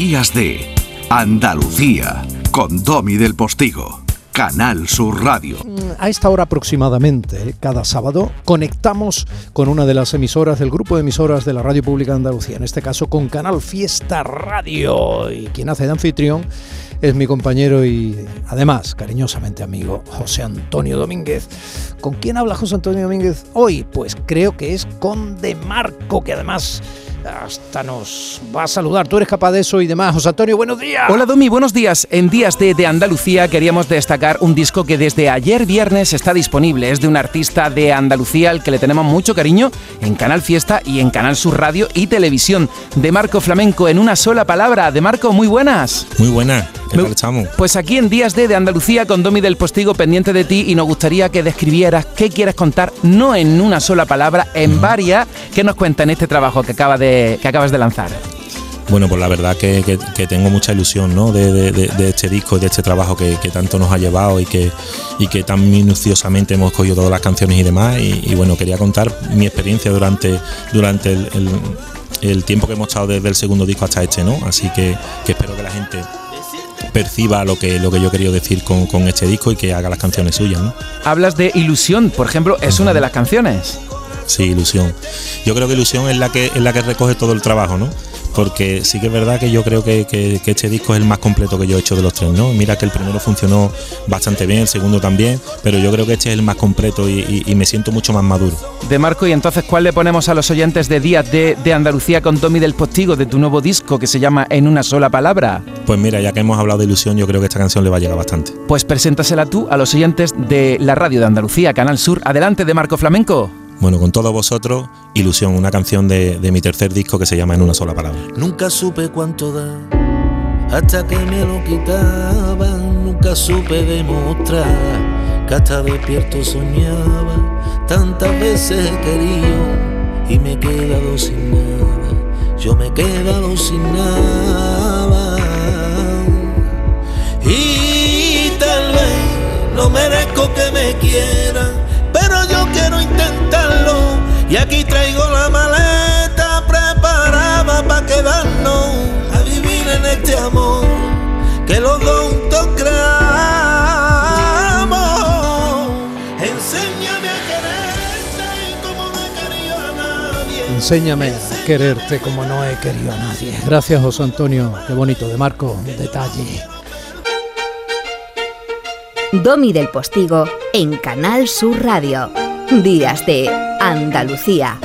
Días de Andalucía con Domi del Postigo. Canal Sur Radio. A esta hora aproximadamente, cada sábado, conectamos con una de las emisoras del grupo de emisoras de la Radio Pública de Andalucía, en este caso con Canal Fiesta Radio. Y quien hace de anfitrión es mi compañero y además cariñosamente amigo José Antonio Domínguez. ¿Con quién habla José Antonio Domínguez hoy? Pues creo que es con De Marco, que además hasta nos va a saludar. Tú eres capaz de eso y demás. José Antonio, buenos días. Hola Domi, buenos días. En Días de, de Andalucía queríamos destacar un disco que desde ayer viernes está disponible. Es de un artista de Andalucía al que le tenemos mucho cariño en Canal Fiesta y en Canal Sur Radio y Televisión. De Marco Flamenco en una sola palabra. De Marco, muy buenas. Muy buenas. ¿Qué tal estamos? Pues aquí en Días de, de Andalucía con Domi del Postigo pendiente de ti y nos gustaría que describieras qué quieres contar, no en una sola palabra, en varias. ¿Qué nos cuenta en este trabajo que acaba de que acabas de lanzar? Bueno, pues la verdad que, que, tengo mucha ilusión ¿no? de, de, de, este disco y de este trabajo que, que, tanto nos ha llevado y que, y que tan minuciosamente hemos cogido todas las canciones y demás. Y, y bueno, quería contar mi experiencia durante, durante el, el, el, tiempo que hemos estado desde el segundo disco hasta este, ¿no? Así que, espero que la gente perciba lo que, lo que yo he querido decir con, con este disco y que haga las canciones suyas. ¿no? Hablas de ilusión, por ejemplo, es uh -huh. una de las canciones. Sí, ilusión. Yo creo que ilusión es la que, es la que recoge todo el trabajo, ¿no? Porque sí que es verdad que yo creo que, que, que, este disco es el más completo que yo he hecho de los tres, ¿no? Mira que el primero funcionó bastante bien, el segundo también, pero yo creo que este es el más completo y, y, y me siento mucho más maduro. De Marco, y entonces, ¿cuál le ponemos a los oyentes de Días de, de Andalucía con Tommy del Postigo, de tu nuevo disco que se llama En una sola palabra? Pues mira, ya que hemos hablado de ilusión, yo creo que esta canción le va a llegar bastante. Pues preséntasela tú a los oyentes de la radio de Andalucía, Canal Sur. Adelante, de Marco Flamenco. Bueno, con todos vosotros, Ilusión, una canción de, de, mi tercer disco que se llama En una sola palabra. Nunca supe cuánto da, hasta que me lo quitaban, nunca supe demostrar que hasta despierto soñaba, tantas veces he querido y me he quedado sin nada, yo me he quedado sin nada. Y tal vez no merezco que me quieran, Enséñame a quererte como no he querido a nadie. Gracias, José Antonio. Qué bonito, de Marco, detalle. Domi del Postigo en Canal Sur Radio. Días de Andalucía.